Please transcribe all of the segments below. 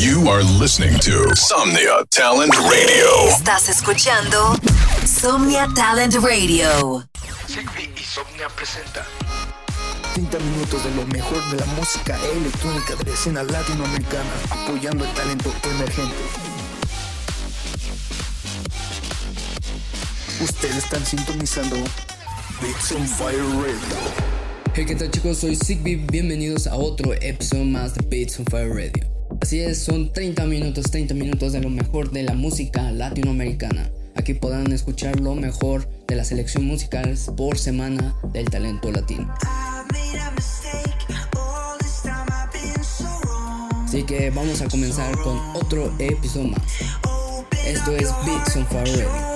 You are listening to Somnia Talent Radio. Estás escuchando Somnia Talent Radio. Sigby y Somnia presenta 30 minutos de lo mejor de la música electrónica de la escena latinoamericana, apoyando el talento emergente. Ustedes están sintonizando Beats on Fire Radio. Hey, ¿qué tal chicos? Soy Sigby, bienvenidos a otro episodio más de Beats on Fire Radio. Así es, son 30 minutos, 30 minutos de lo mejor de la música latinoamericana. Aquí podrán escuchar lo mejor de la selección musical por semana del talento latino. Así que vamos a comenzar con otro episodio más. Esto es Beats on Fire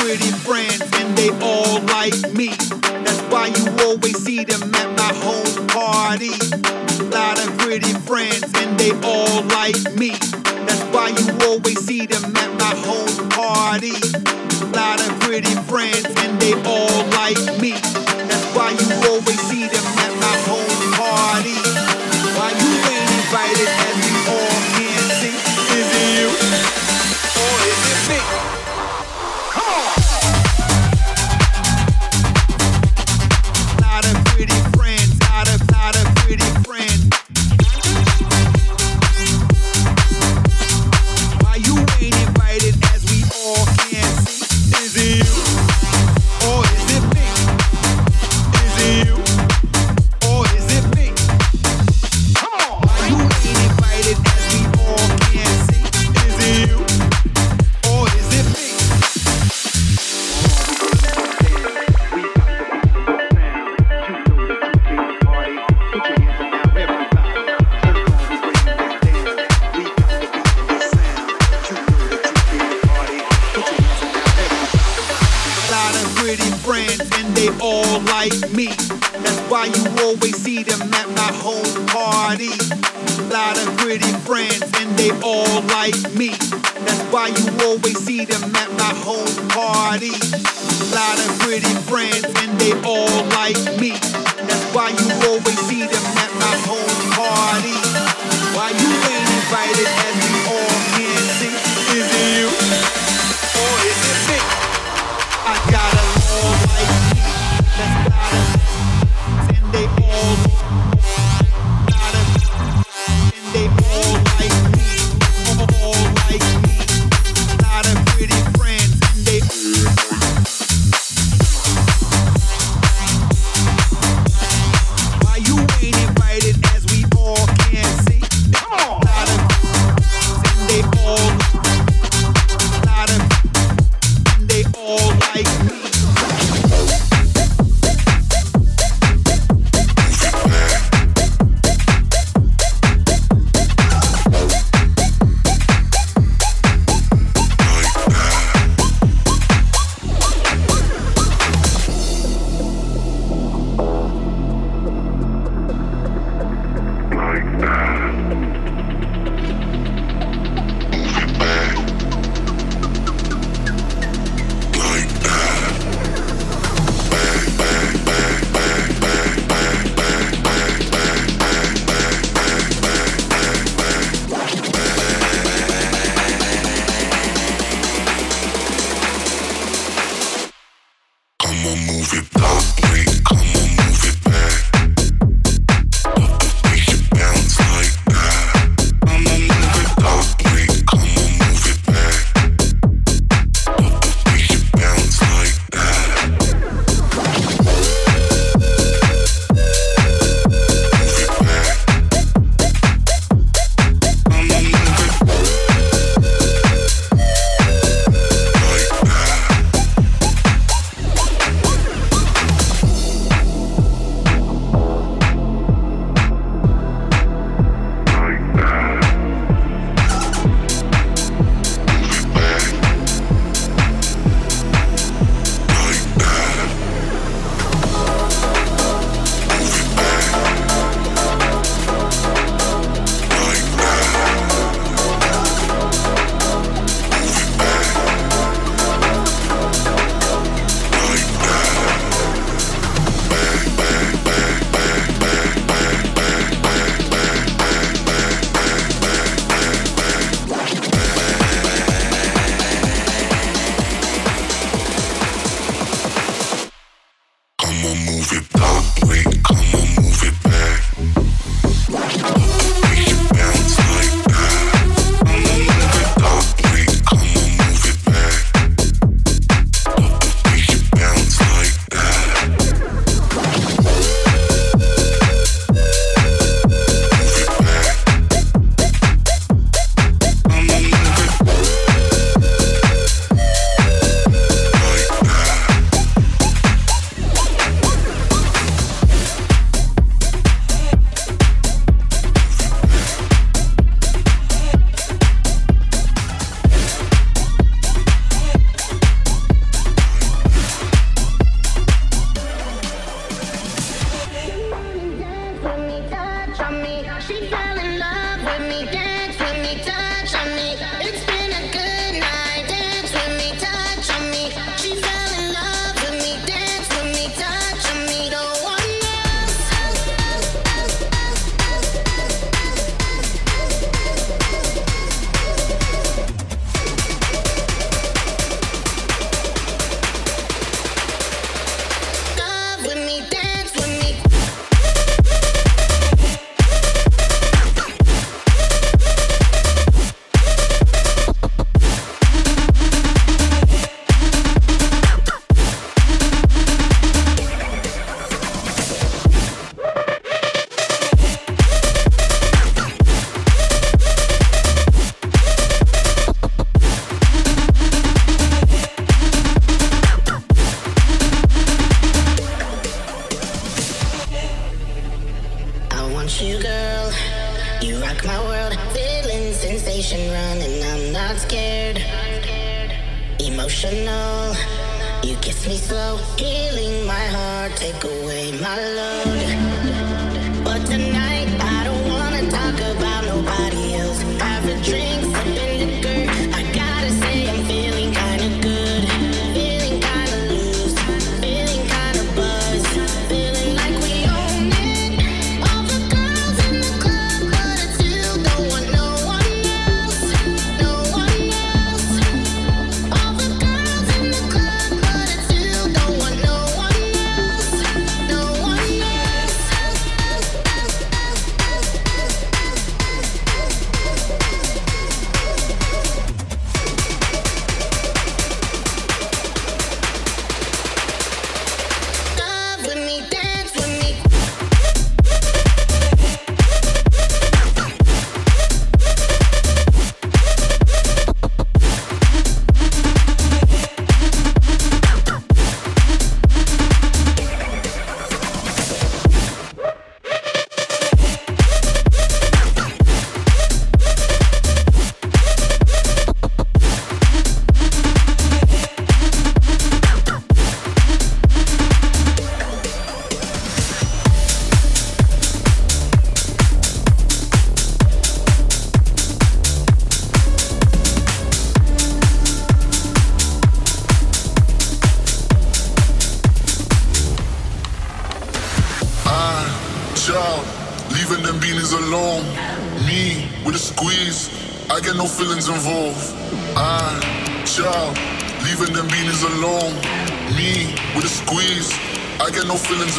pretty friends and they all like me. That's why you always see them at my home party. Lot of pretty friends and they all like me. That's why you always see them at my home party. Lot of pretty friends and they all like me. That's why you always see them.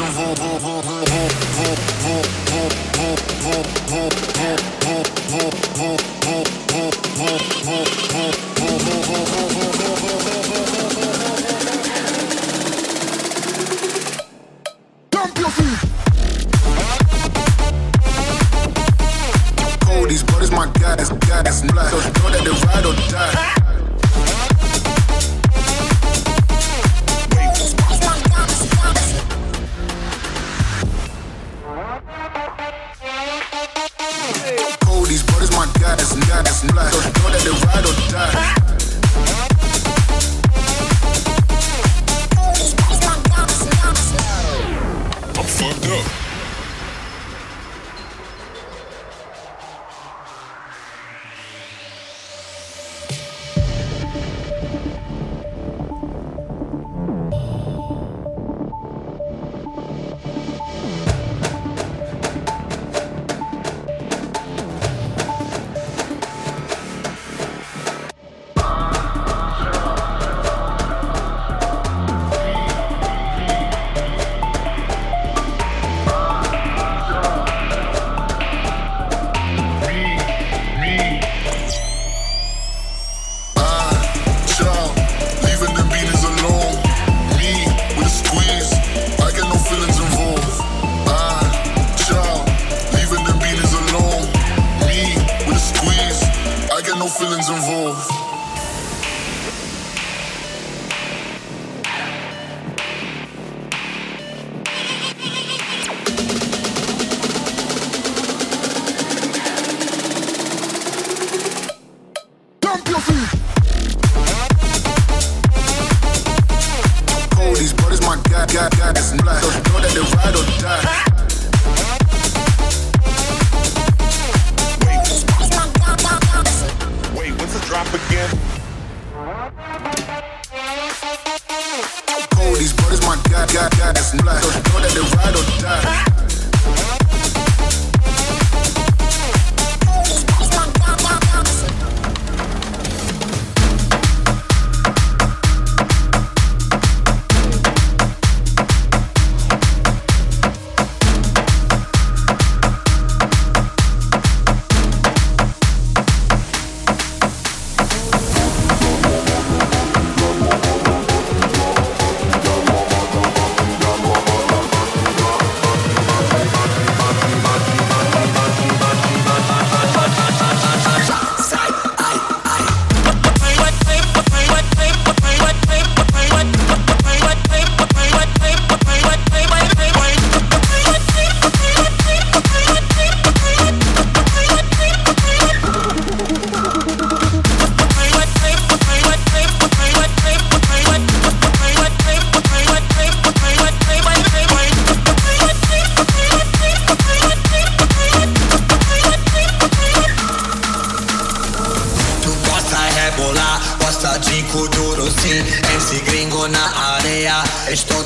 and. Black.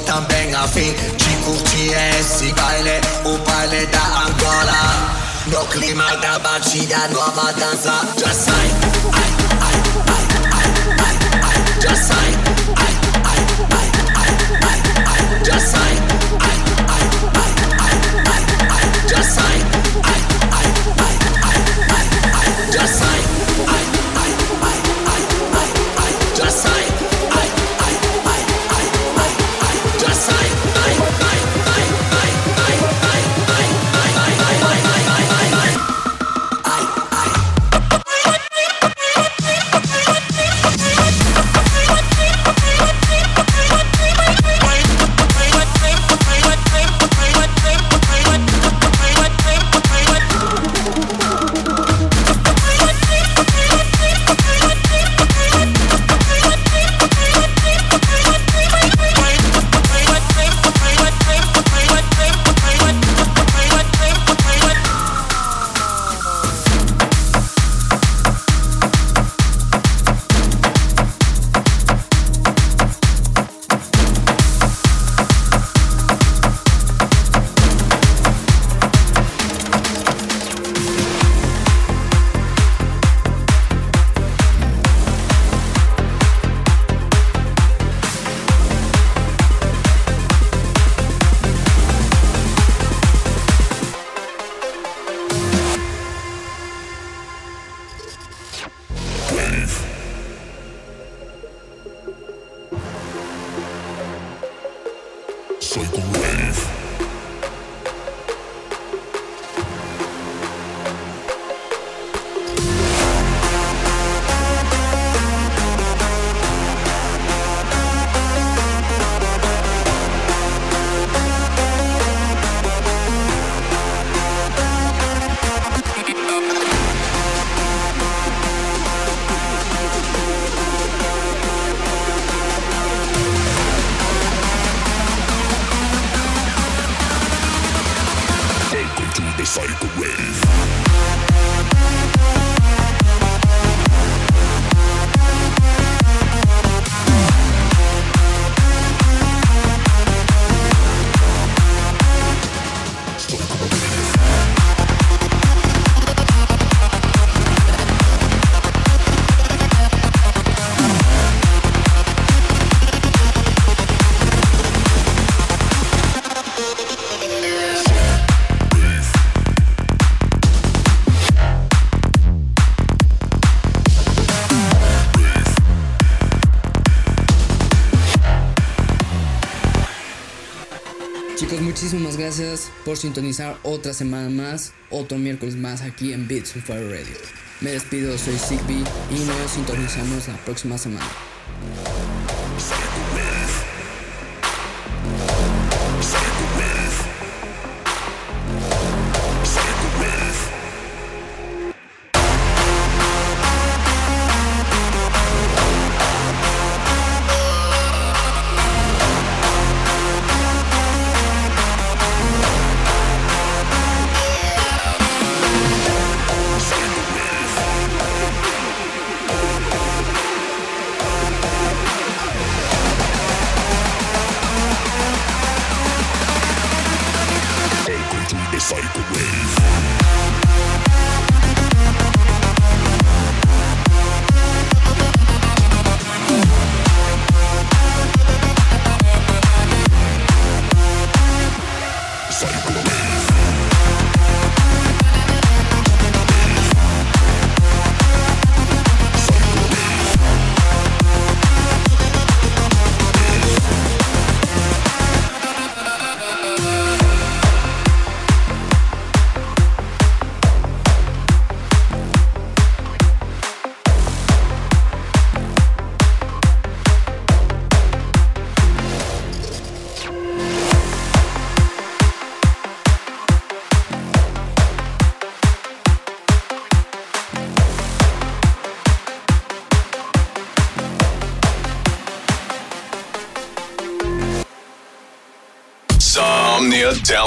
Também afim de curtir esse baile O baile da Angola. No clima da batida, nova dança Já sai, ai, ai, ai, ai, ai, ai Já sai, por sintonizar otra semana más, otro miércoles más aquí en Beats on Fire Radio. Me despido, soy Zigbee y nos sintonizamos la próxima semana.